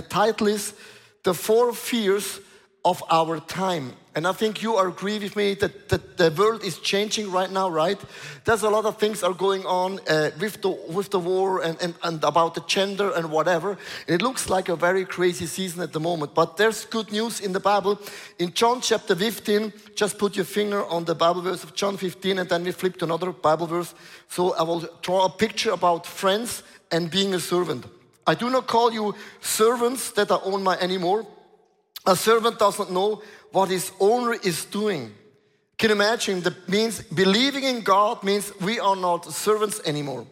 the title is The Four Fears of Our Time. And I think you agree with me that, the world is changing right now, right? There's a lot of things are going on uh, with, the, with the war and, and, and about the gender and whatever. It looks like a very crazy season at the moment. But there's good news in the Bible. In John chapter 15, just put your finger on the Bible verse of John 15 and then we flip to another Bible verse. So I will draw a picture about friends and being a servant. I do not call you servants that are owned my anymore. A servant doesn't know what his owner is doing. Can you imagine? That means believing in God means we are not servants anymore.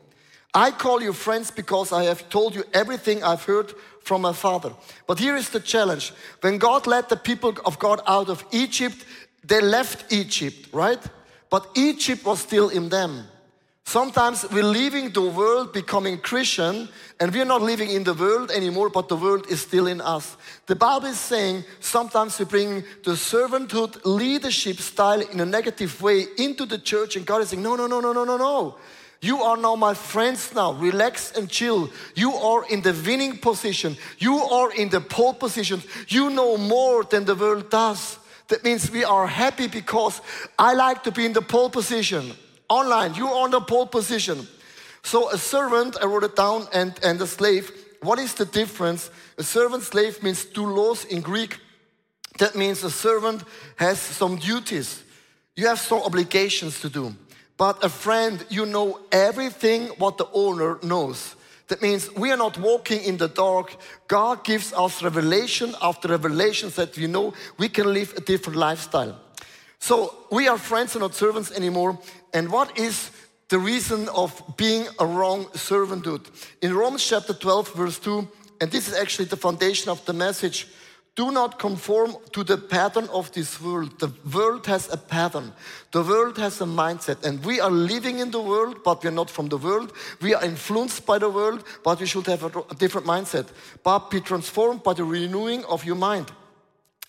I call you friends because I have told you everything I've heard from my father. But here is the challenge. When God led the people of God out of Egypt, they left Egypt, right? But Egypt was still in them. Sometimes we're leaving the world becoming Christian and we're not living in the world anymore, but the world is still in us. The Bible is saying sometimes we bring the servanthood leadership style in a negative way into the church and God is saying, no, no, no, no, no, no, no. You are now my friends now. Relax and chill. You are in the winning position. You are in the pole position. You know more than the world does. That means we are happy because I like to be in the pole position online. You're on the pole position. So a servant, I wrote it down, and, and a slave. What is the difference? A servant slave means doulos in Greek. That means a servant has some duties. You have some obligations to do. But a friend, you know everything what the owner knows. That means we are not walking in the dark. God gives us revelation after revelation that we know we can live a different lifestyle. So we are friends and not servants anymore. And what is the reason of being a wrong servanthood? In Romans chapter 12, verse 2, and this is actually the foundation of the message. Do not conform to the pattern of this world. The world has a pattern. The world has a mindset. And we are living in the world, but we are not from the world. We are influenced by the world, but we should have a different mindset. But be transformed by the renewing of your mind.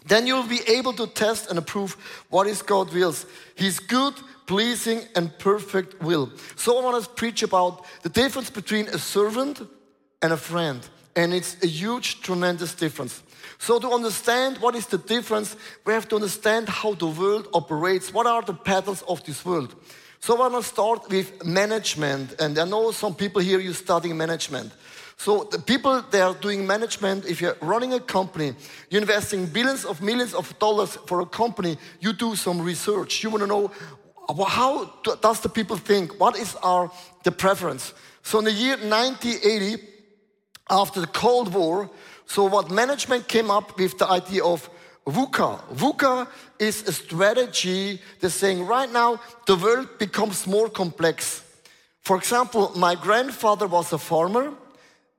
Then you'll be able to test and approve what is God's wills. His good, pleasing, and perfect will. So I want to preach about the difference between a servant and a friend. And it's a huge, tremendous difference. So to understand what is the difference, we have to understand how the world operates. What are the patterns of this world? So I want to start with management. And I know some people here, you're studying management. So the people they are doing management, if you're running a company, you're investing billions of millions of dollars for a company, you do some research. You want to know how does the people think? What is our the preference? So in the year 1980, after the Cold War, so what management came up with the idea of VUCA. VUCA is a strategy that's saying right now the world becomes more complex. For example, my grandfather was a farmer.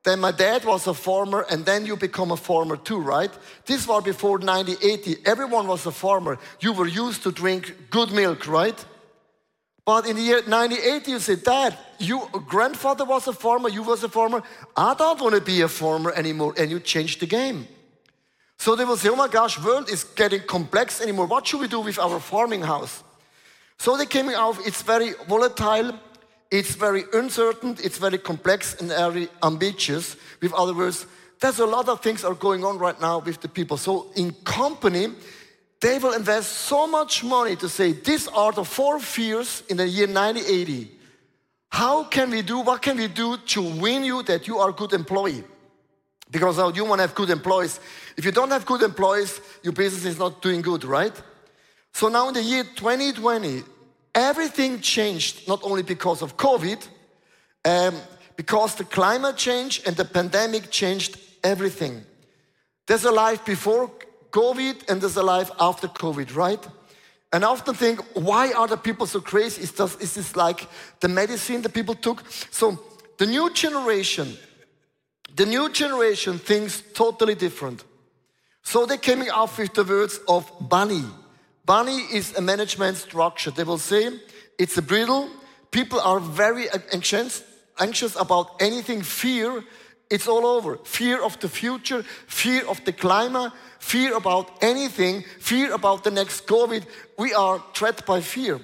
Then my dad was a farmer, and then you become a farmer too, right? This was before 1980. Everyone was a farmer. You were used to drink good milk, right? But in the year 1980, you said, Dad, your grandfather was a farmer, you was a farmer. I don't want to be a farmer anymore. And you changed the game. So they will say, oh my gosh, world is getting complex anymore. What should we do with our farming house? So they came out, it's very volatile. It's very uncertain, it's very complex and very ambitious. With other words, there's a lot of things are going on right now with the people. So in company, they will invest so much money to say these are the four fears in the year 1980. How can we do, what can we do to win you that you are a good employee? Because now you want to have good employees. If you don't have good employees, your business is not doing good, right? So now in the year 2020, Everything changed not only because of COVID, um, because the climate change and the pandemic changed everything. There's a life before COVID and there's a life after COVID, right? And I often think, why are the people so crazy? Is this, is this like the medicine that people took? So the new generation, the new generation thinks totally different. So they came up with the words of BANI. BANI is a management structure. They will say it's a brittle. People are very anxious, anxious about anything fear. It's all over. Fear of the future, fear of the climate, fear about anything, fear about the next COVID. We are trapped by fear.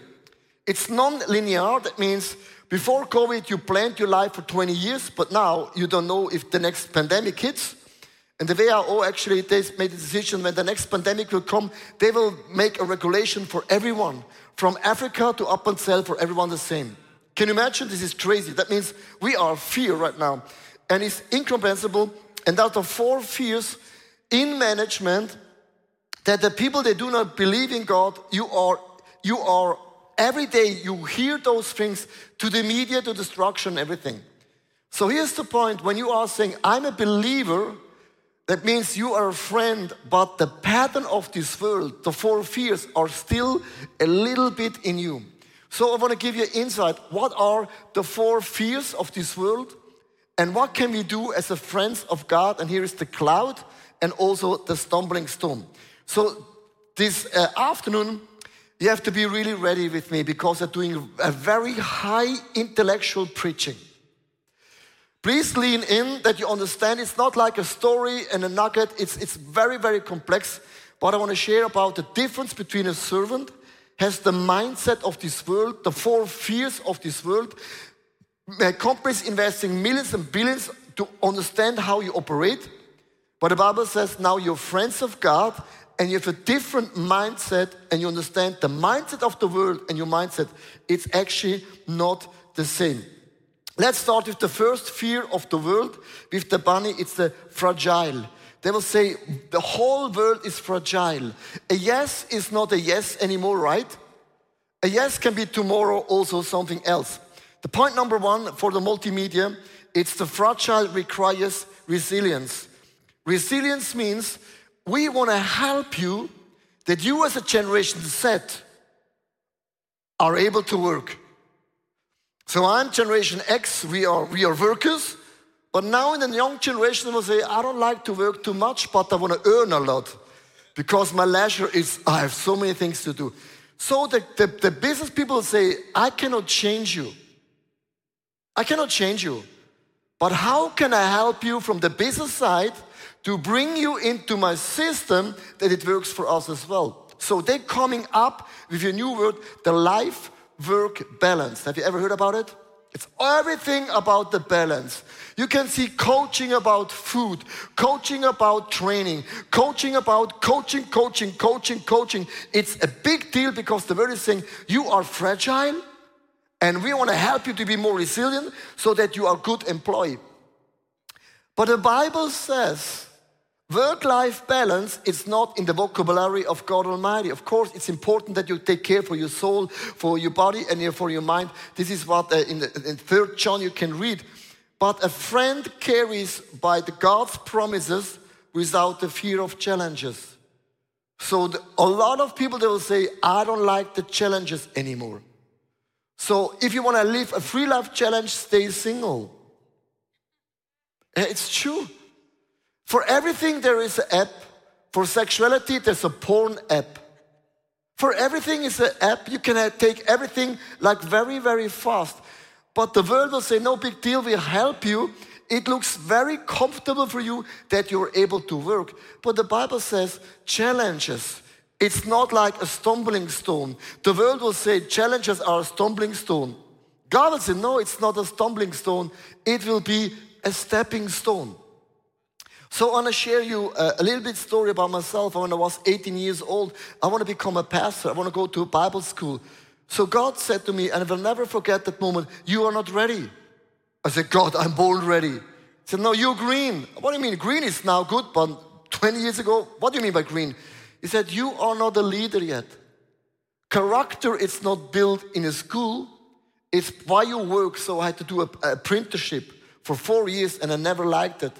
It's non-linear. That means before COVID, you planned your life for 20 years, but now you don't know if the next pandemic hits. And the WHO actually they made a decision when the next pandemic will come, they will make a regulation for everyone, from Africa to up until for everyone the same. Can you imagine? This is crazy. That means we are fear right now. And it's incomprehensible. And out of four fears in management, that the people that do not believe in God, you are, you are, every day you hear those things to the media, to destruction, everything. So here's the point when you are saying, I'm a believer, that means you are a friend, but the pattern of this world, the four fears, are still a little bit in you. So I want to give you insight. What are the four fears of this world? And what can we do as a friends of God? And here is the cloud and also the stumbling stone. So this uh, afternoon, you have to be really ready with me because I'm doing a very high intellectual preaching. Please lean in that you understand it's not like a story and a nugget, it's, it's very, very complex. But I want to share about the difference between a servant has the mindset of this world, the four fears of this world. Companies investing millions and billions to understand how you operate. But the Bible says now you're friends of God and you have a different mindset and you understand the mindset of the world and your mindset, it's actually not the same. Let's start with the first fear of the world. With the BANI, it's the fragile. They will say the whole world is fragile. A yes is not a yes anymore, right? A yes can be tomorrow also something else. The point number one for the multimedia, it's the fragile requires resilience. Resilience means we want to help you that you as a generation set are able to work. So I'm generation X, we are, we are workers. But now in the young generation, will say, I don't like to work too much, but I want to earn a lot. Because my leisure is, I have so many things to do. So the, the, the business people say, I cannot change you. I cannot change you. But how can I help you from the business side to bring you into my system that it works for us as well? So they're coming up with a new word, the life work balance. Have you ever heard about it? It's everything about the balance. You can see coaching about food, coaching about training, coaching about coaching, coaching, coaching, coaching. It's a big deal because the word is saying you are fragile and we want to help you to be more resilient so that you are a good employee. But the Bible says Work life balance is not in the vocabulary of God Almighty. Of course, it's important that you take care for your soul, for your body, and for your mind. This is what uh, in, the, in 3rd John you can read. But a friend carries by the God's promises without the fear of challenges. So the, a lot of people they will say, I don't like the challenges anymore. So if you want to live a free love challenge, stay single. Eh, it's true. For everything, there is an app. For sexuality, there's a porn app. For everything is an app. You can uh, take everything like very, very fast. But the world will say, no big deal, we'll help you. It looks very comfortable for you that you're able to work. But the Bible says challenges. It's not like a stumbling stone. The world will say challenges are a stumbling stone. God will say, no, it's not a stumbling stone. It will be a stepping stone. So I want to share you a, a, little bit story about myself. When I was 18 years old, I want to become a pastor. I want to go to Bible school. So God said to me, and I will never forget that moment, you are not ready. I said, God, I'm born ready. He said, no, you're green. What do you mean? Green is now good, but 20 years ago, what do you mean by green? He said, you are not a leader yet. Character is not built in a school. It's why you work. So I had to do a, a apprenticeship for four years, and I never liked it.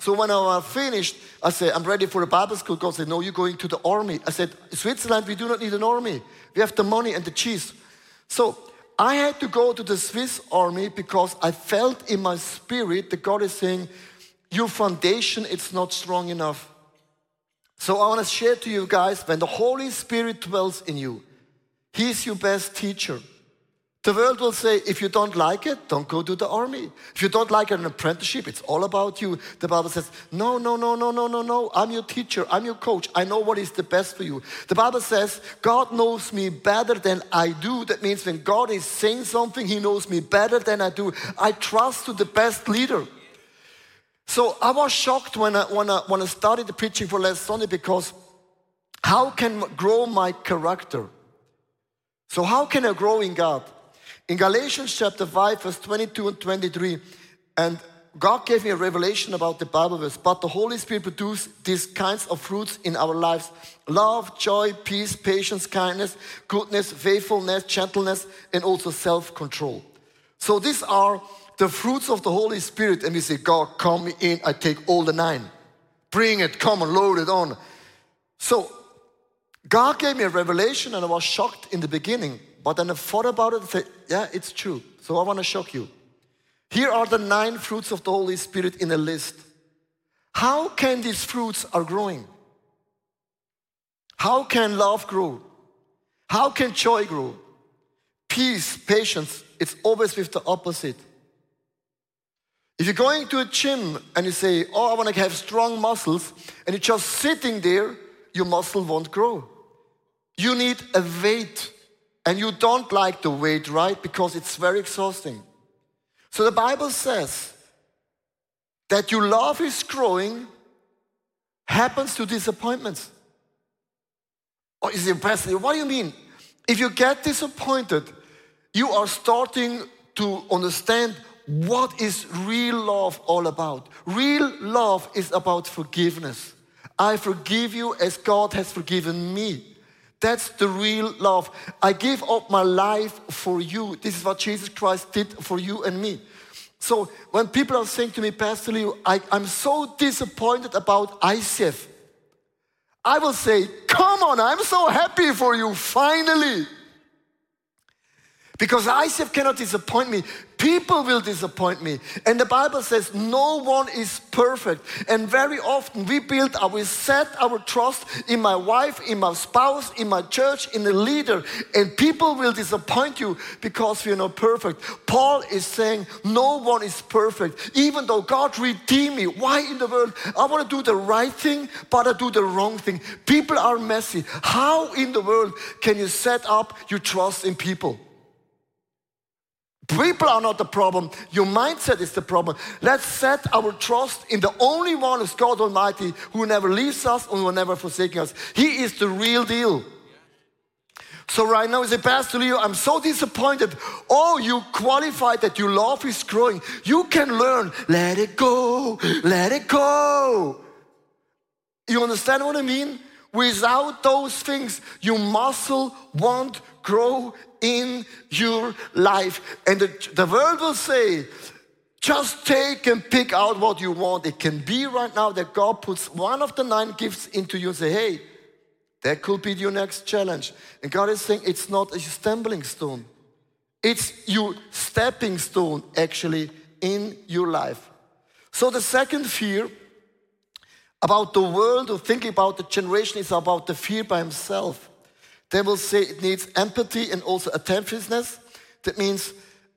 So when I finished, I said, I'm ready for a Bible school. God said, No, you're going to the army. I said, Switzerland, we do not need an army. We have the money and the cheese. So I had to go to the Swiss army because I felt in my spirit that God is saying, Your foundation is not strong enough. So I want to share to you guys when the Holy Spirit dwells in you, He's your best teacher. The world will say, if you don't like it, don't go to the army. If you don't like an apprenticeship, it's all about you. The Bible says, no, no, no, no, no, no, no. I'm your teacher. I'm your coach. I know what is the best for you. The Bible says, God knows me better than I do. That means when God is saying something, He knows me better than I do. I trust to the best leader. So I was shocked when I, when I, when I started preaching for last Sunday because how can grow my character? So how can I grow in God? In Galatians chapter 5, verse 22 and 23, and God gave me a revelation about the Bible verse, but the Holy Spirit produced these kinds of fruits in our lives love, joy, peace, patience, kindness, goodness, faithfulness, gentleness, and also self control. So these are the fruits of the Holy Spirit. And we say, God, come in, I take all the nine. Bring it, come and load it on. So God gave me a revelation and I was shocked in the beginning. But then I thought about it and said, yeah, it's true. So I want to shock you. Here are the nine fruits of the Holy Spirit in a list. How can these fruits are growing? How can love grow? How can joy grow? Peace, patience, it's always with the opposite. If you're going to a gym and you say, Oh, I want to have strong muscles, and you're just sitting there, your muscle won't grow. You need a weight, and you don't like the weight, right? Because it's very exhausting. So the Bible says that your love is growing happens to disappointments. Oh, or is it impressive? What do you mean? If you get disappointed, you are starting to understand what is real love all about. Real love is about forgiveness. I forgive you as God has forgiven me. That's the real love. I give up my life for you. This is what Jesus Christ did for you and me. So when people are saying to me, Pastor Leo, I, am so disappointed about ICF, I will say, Come on, I'm so happy for you, finally. Because ICF cannot disappoint me. People will disappoint me. And the Bible says no one is perfect. And very often we build our, set our trust in my wife, in my spouse, in my church, in the leader. And people will disappoint you because we're not perfect. Paul is saying no one is perfect. Even though God redeemed me. Why in the world? I want to do the right thing, but I do the wrong thing. People are messy. How in the world can you set up your trust in people? People are not the problem. Your mindset is the problem. Let's set our trust in the only one who's God Almighty who never leaves us and will never forsake us. He is the real deal. So right now, a Pastor Leo, I'm so disappointed. Oh, you qualified that your love is growing. You can learn. Let it go. Let it go. You understand what I mean? Without those things, your muscle won't grow in your life. And the, the world will say, just take and pick out what you want. It can be right now that God puts one of the nine gifts into you and say, hey, that could be your next challenge. And God is saying it's not a stumbling stone. It's your stepping stone actually in your life. So the second fear about the world or thinking about the generation is about the fear by himself. They will say it needs empathy and also attentiveness. That means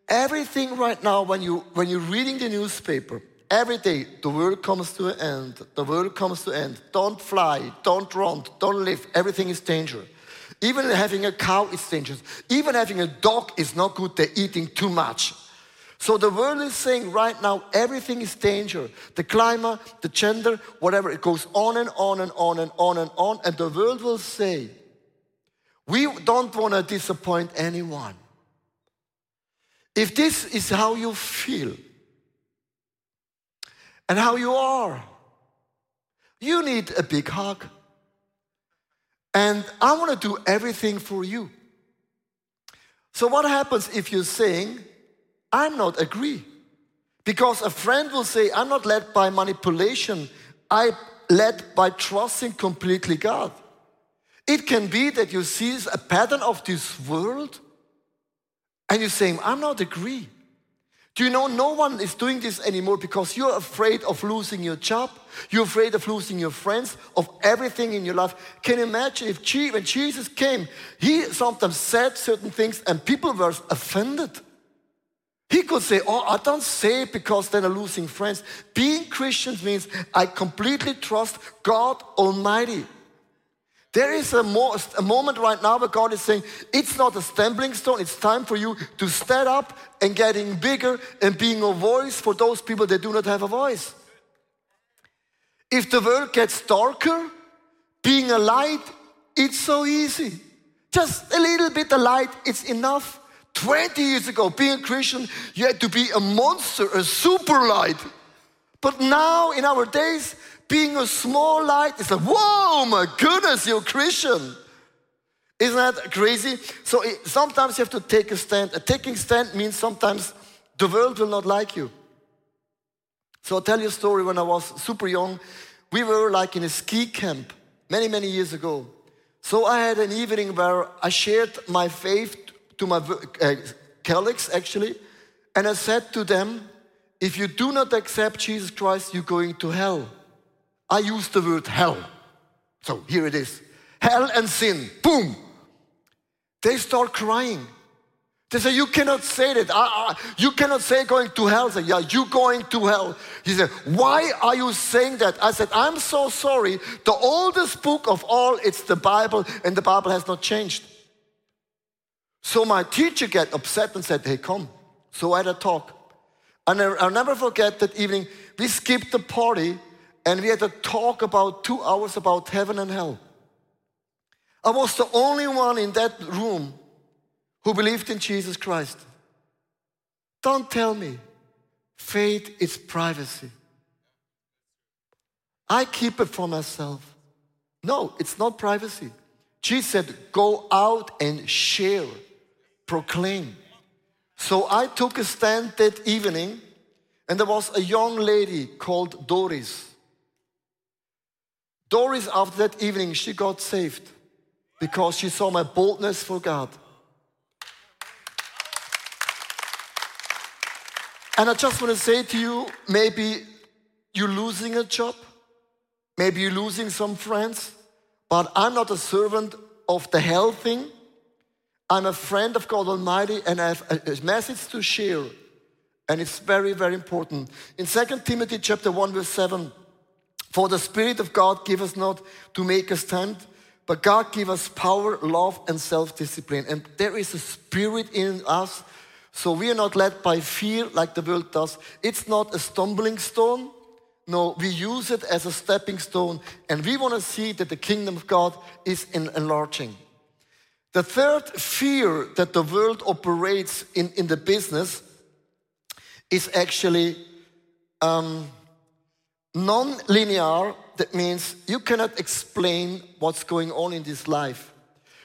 everything right now, when, you, when you're reading the newspaper, every day the world comes to an end. The world comes to an end. Don't fly, don't run, don't live. Everything is danger. Even having a cow is dangerous. Even having a dog is not good. They're eating too much. So the world is saying right now everything is danger. The climate, the gender, whatever, it goes on and on and on and on and on. And the world will say, we don't want to disappoint anyone. If this is how you feel and how you are, you need a big hug. And I want to do everything for you. So, what happens if you're saying, I'm not agree? Because a friend will say, I'm not led by manipulation, I'm led by trusting completely God. It can be that you see a pattern of this world and you're saying, I'm not agree. Do you know no one is doing this anymore because you're afraid of losing your job? You're afraid of losing your friends, of everything in your life. Can you imagine if when Jesus came, he sometimes said certain things and people were offended? He could say, Oh, I don't say it because then I'm losing friends. Being Christians means I completely trust God Almighty. There is a, mo a, moment right now where God is saying, it's not a stumbling stone, it's time for you to stand up and getting bigger and being a voice for those people that do not have a voice. If the world gets darker, being a light, it's so easy. Just a little bit of light, it's enough. 20 years ago, being a Christian, you had to be a monster, a super light. But now, in our days, being a small light is like, whoa, my goodness, you're a Christian. Isn't that crazy? So it, sometimes you have to take a stand. A taking stand means sometimes the world will not like you. So I'll tell you a story when I was super young. We were like in a ski camp many, many years ago. So I had an evening where I shared my faith to my uh, colleagues actually, and I said to them, if you do not accept Jesus Christ, you're going to hell. I used the word hell. So here it is. Hell and sin. Boom. They start crying. They say, You cannot say that. I, I, you cannot say going to hell. I say, Yeah, you going to hell. He said, Why are you saying that? I said, I'm so sorry. The oldest book of all, it's the Bible, and the Bible has not changed. So my teacher got upset and said, Hey, come. So I had a talk. And I'll never forget that evening. We skipped the party and we had a talk about two hours about heaven and hell. I was the only one in that room who believed in Jesus Christ. Don't tell me faith is privacy. I keep it for myself. No, it's not privacy. Jesus said, Go out and share, proclaim. So I took a stand that evening, and there was a young lady called Doris. Doris, after that evening, she got saved because she saw my boldness for God. And I just want to say to you maybe you're losing a job, maybe you're losing some friends, but I'm not a servant of the hell thing. I'm a friend of God Almighty and I have a message to share. And it's very, very important. In 2 Timothy chapter 1, verse 7, for the Spirit of God give us not to make us tempt, but God give us power, love, and self-discipline. And there is a spirit in us. So we are not led by fear like the world does. It's not a stumbling stone. No, we use it as a stepping stone. And we want to see that the kingdom of God is enlarging. The third fear that the world operates in, in the business is actually um, non-linear that means you cannot explain what's going on in this life.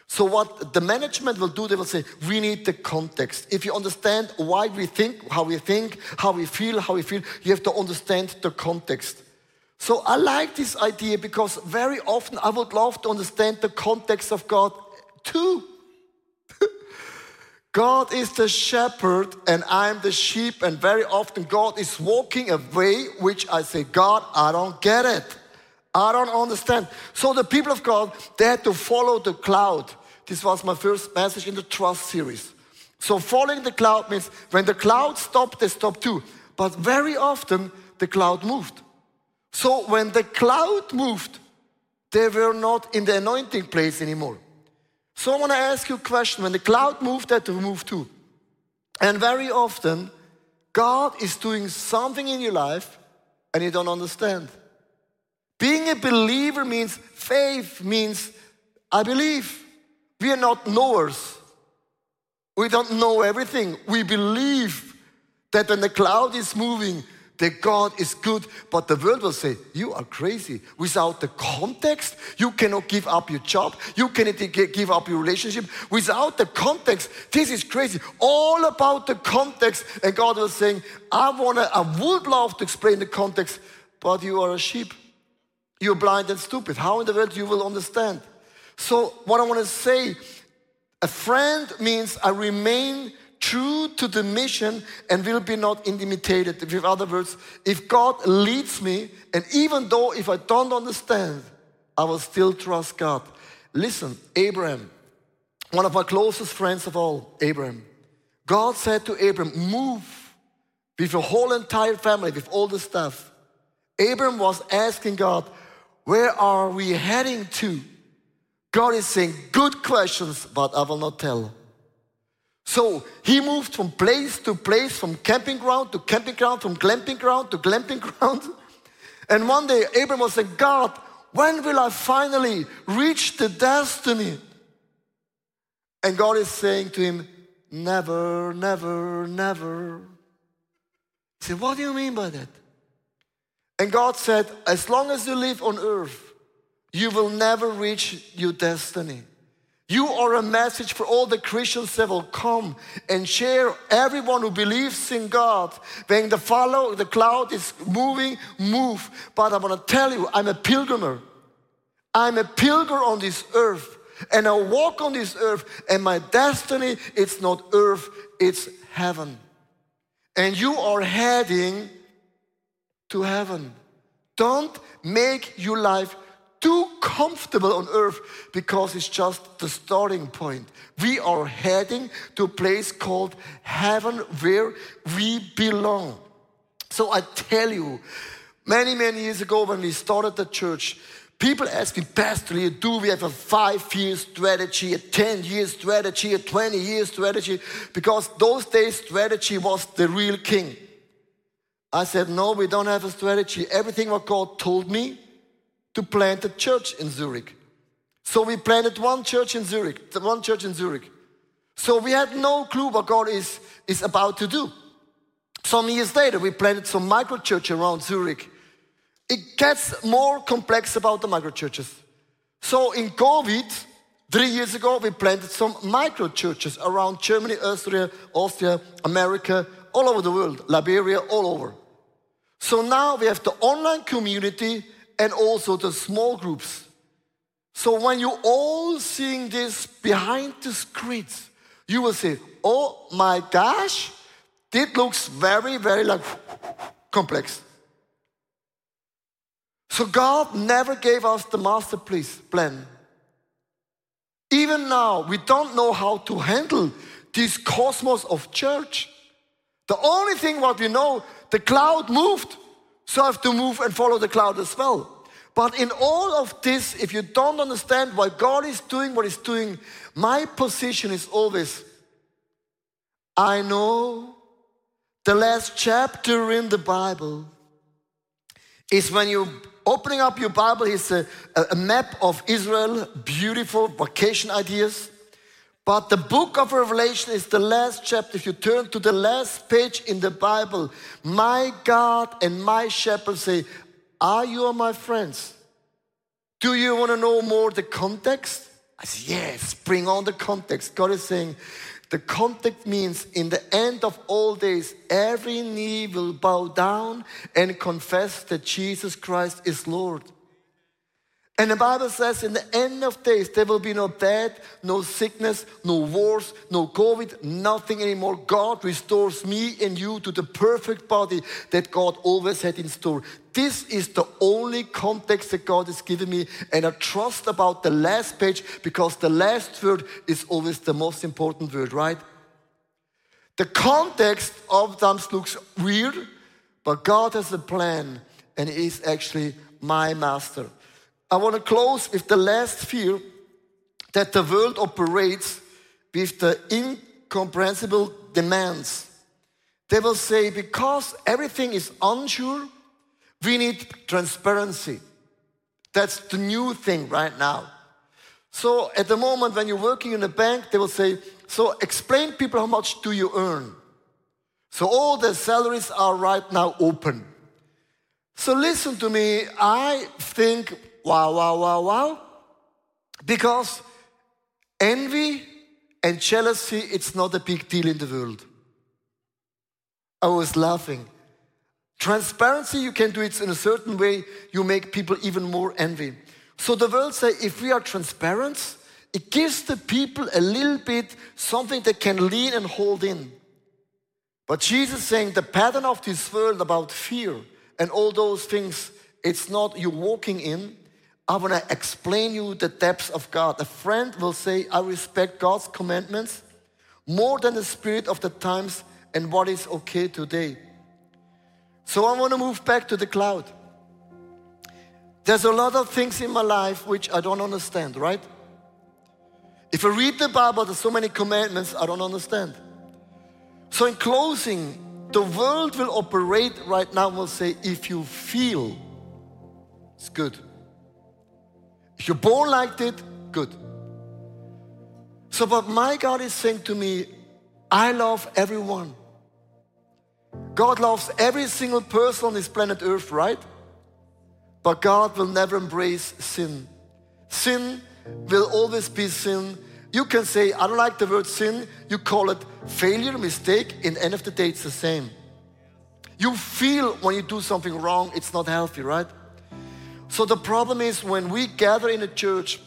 So what the management will do they will say we need the context. If you understand why we think how we think how we feel how we feel you have to understand the context. So i like this idea because very often i would love to understand the context of god too God is the shepherd and I'm the sheep, and very often God is walking a way which I say, God, I don't get it. I don't understand. So the people of God, they had to follow the cloud. This was my first message in the trust series. So following the cloud means when the cloud stopped, they stopped too. But very often the cloud moved. So when the cloud moved, they were not in the anointing place anymore. So I want to ask you a question. When the cloud moved, that to move too. And very often, God is doing something in your life and you don't understand. Being a believer means faith means I believe. We are not knowers. We don't know everything. We believe that when the cloud is moving, that God is good, but the world will say, You are crazy. Without the context, you cannot give up your job, you cannot give up your relationship. Without the context, this is crazy. All about the context. And God was saying, I wanna, I would love to explain the context, but you are a sheep. You're blind and stupid. How in the world you will understand? So, what I want to say, a friend means I remain true to the mission and will be not intimidated. With other words, if God leads me, and even though if I don't understand, I will still trust God. Listen, Abraham, one of my closest friends of all, Abraham, God said to Abraham, move with your whole entire family, with all the stuff. Abraham was asking God, where are we heading to? God is saying, good questions, but I will not tell. So he moved from place to place, from camping ground to camping ground, from glamping ground to glamping ground. And one day, Abraham was like, God, when will I finally reach the destiny? And God is saying to him, Never, never, never. He said, What do you mean by that? And God said, As long as you live on earth, you will never reach your destiny. You are a message for all the Christians that will come and share everyone who believes in God. When the follow, the cloud is moving, move. But I want to tell you, I'm a pilgrimer. I'm a pilgrim on this earth. And I walk on this earth, and my destiny, it's not earth, it's heaven. And you are heading to heaven. Don't make your life too comfortable on earth because it's just the starting point. We are heading to a place called heaven where we belong. So I tell you, many, many years ago when we started the church, people asked me, Pastor, do we have a five year strategy, a 10 year strategy, a 20 year strategy? Because those days, strategy was the real king. I said, No, we don't have a strategy. Everything what God told me, to plant a church in Zurich. So we planted one church in Zurich, one church in Zurich. So we had no clue what God is, is about to do. Some years later, we planted some micro church around Zurich. It gets more complex about the micro churches. So in COVID, three years ago, we planted some micro churches around Germany, Austria, Austria, America, all over the world, Liberia, all over. So now we have the online community and also the small groups. So when you all seeing this behind the screens, you will say, oh my gosh, this looks very, very like complex. So God never gave us the master plan. Even now, we don't know how to handle this cosmos of church. The only thing what we know, the cloud moved. So I have to move and follow the cloud as well. But in all of this, if you don't understand why God is doing what He's doing, my position is always I know the last chapter in the Bible is when you opening up your Bible it's a, a map of Israel, beautiful vacation ideas. But the book of Revelation is the last chapter. If you turn to the last page in the Bible, my God and my shepherd say, Are you my friends? Do you want to know more the context? I say, Yes, bring on the context. God is saying, the context means in the end of all days, every knee will bow down and confess that Jesus Christ is Lord. And the Bible says in the end of days, there will be no death, no sickness, no wars, no COVID, nothing anymore. God restores me and you to the perfect body that God always had in store. This is the only context that God has given me. And I trust about the last page because the last word is always the most important word, right? The context of sometimes looks weird, but God has a plan and is actually my master. I want to close with the last fear that the world operates with the incomprehensible demands. They will say, because everything is unsure, we need transparency. That's the new thing right now. So at the moment when you're working in a bank, they will say, so explain people how much do you earn? So all the salaries are right now open. So listen to me, I think wow, wow, wow, wow. Because envy and jealousy, it's not a big deal in the world. I was laughing. Transparency, you can do it in a certain way, you make people even more envy. So the world say if we are transparent, it gives the people a little bit something they can lean and hold in. But Jesus saying the pattern of this world about fear and all those things, it's not you walking in, I want to explain you the depths of God. A friend will say, I respect God's commandments more than the spirit of the times and what is okay today. So I want to move back to the cloud. There's a lot of things in my life which I don't understand, right? If I read the Bible, there's so many commandments I don't understand. So, in closing, the world will operate right now, will say, if you feel it's good. You're born like it, good. So, but my God is saying to me, I love everyone. God loves every single person on this planet Earth, right? But God will never embrace sin. Sin will always be sin. You can say, I don't like the word sin. You call it failure, mistake. In end of the day, it's the same. You feel when you do something wrong, it's not healthy, right? So the problem is when we gather in a church,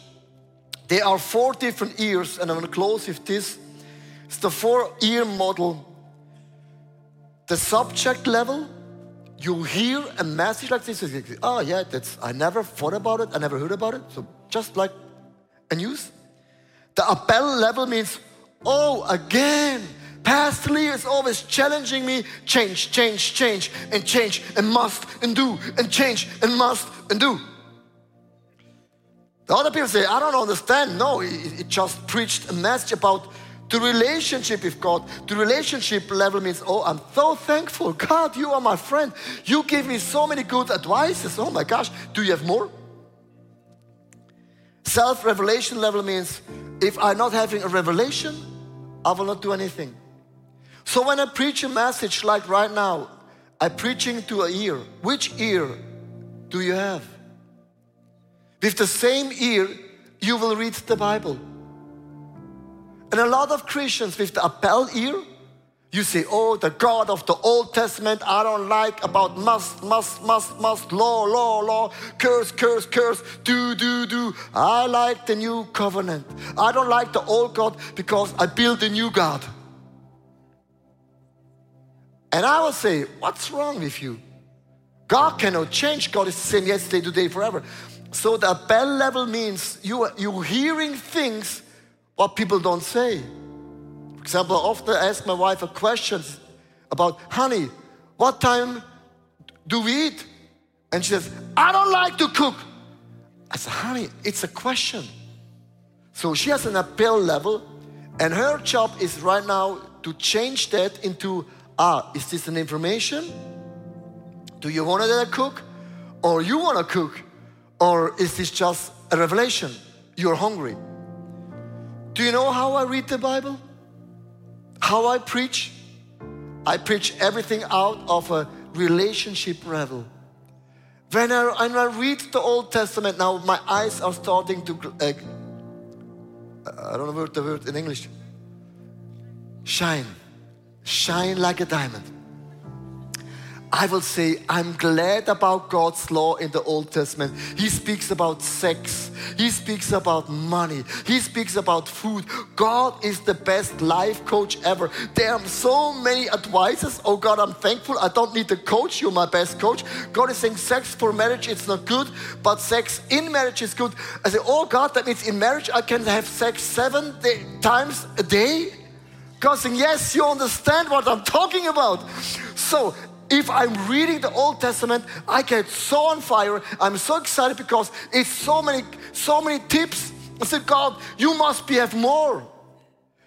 there are four different ears, and I'm gonna close with this. It's the four ear model. The subject level, you hear a message like this, oh yeah, that's I never thought about it, I never heard about it. So just like a news. The appel level means, oh, again, Pastor Leo is always challenging me, change, change, change, and change, and must, and do, and change, and must, and do. The other people say, I don't understand. No, it just preached a message about the relationship with God. The relationship level means, oh, I'm so thankful. God, you are my friend. You give me so many good advices. Oh my gosh, do you have more? Self revelation level means if I'm not having a revelation, I will not do anything. So when I preach a message like right now, I'm preaching to a ear. Which ear do you have? With the same ear, you will read the Bible. And a lot of Christians with the appel ear, you say, oh, the God of the Old Testament, I don't like about must, must, must, must, law, law, law, curse, curse, curse, do, do, do. I like the new covenant. I don't like the old God because I build a new God. And I will say, what's wrong with you? God cannot change. God is the same yesterday, today, forever. So the appel level means you, you're hearing things what people don't say. For example, I often ask my wife a question about, honey, what time do we eat? And she says, I don't like to cook. I said, honey, it's a question. So she has an appeal level, and her job is right now to change that into, ah, is this an information? Do you want to cook? Or you want to cook? Or is this just a revelation? You're hungry. Do you know how I read the Bible? How I preach? I preach everything out of a relationship level. When I, when I read the Old Testament, now my eyes are starting to, uh, I don't know the word in English, shine. Shine like a diamond. I will say, I'm glad about God's law in the Old Testament. He speaks about sex, He speaks about money, He speaks about food. God is the best life coach ever. There are so many advices. Oh God, I'm thankful. I don't need a coach, you're my best coach. God is saying, sex for marriage, it's not good, but sex in marriage is good. I say, Oh God, that means in marriage I can have sex seven day, times a day? Saying, Yes, you understand what I'm talking about. So if I'm reading the Old Testament, I get so on fire. I'm so excited because it's so many, so many tips. I said, God, you must be have more.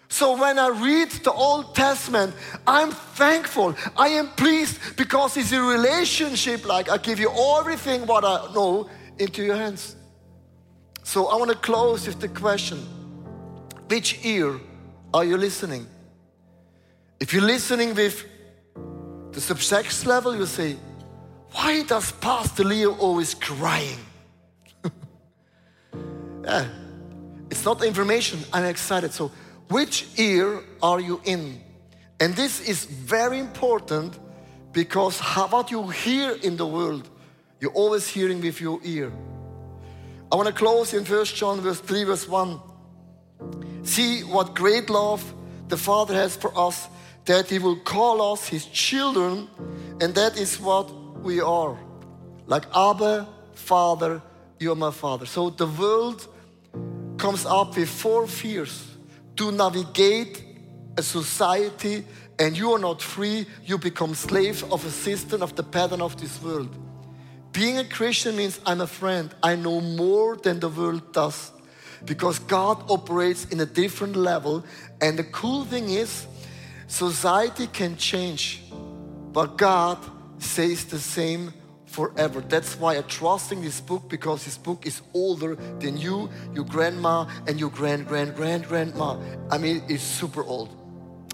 So when I read the Old Testament, I'm thankful. I am pleased because it's a relationship like I give you everything what I know into your hands. So I want to close with the question Which ear are you listening? If you're listening with the subtext level, you say, why does Pastor Leo always crying? yeah, it's not information. I'm excited. So, which ear are you in? And this is very important because how, what you hear in the world, you're always hearing with your ear. I want to close in 1 John verse 3, verse 1. See what great love the Father has for us that He will call us His children, and that is what we are. Like Abba, Father, you're my Father. So the world comes up with four fears to navigate a society, and you are not free, you become slave of a system, of the pattern of this world. Being a Christian means I'm a friend. I know more than the world does because God operates in a different level. And the cool thing is, Society can change, but God says the same forever. That's why I trust in this book because this book is older than you, your grandma, and your grand grand grand grandma. I mean, it's super old.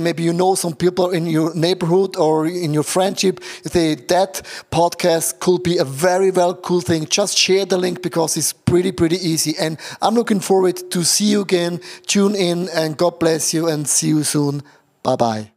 Maybe you know some people in your neighborhood or in your friendship, say that podcast could be a very, very cool thing. Just share the link because it's pretty, pretty easy. And I'm looking forward to see you again. Tune in and God bless you and see you soon. Bye bye.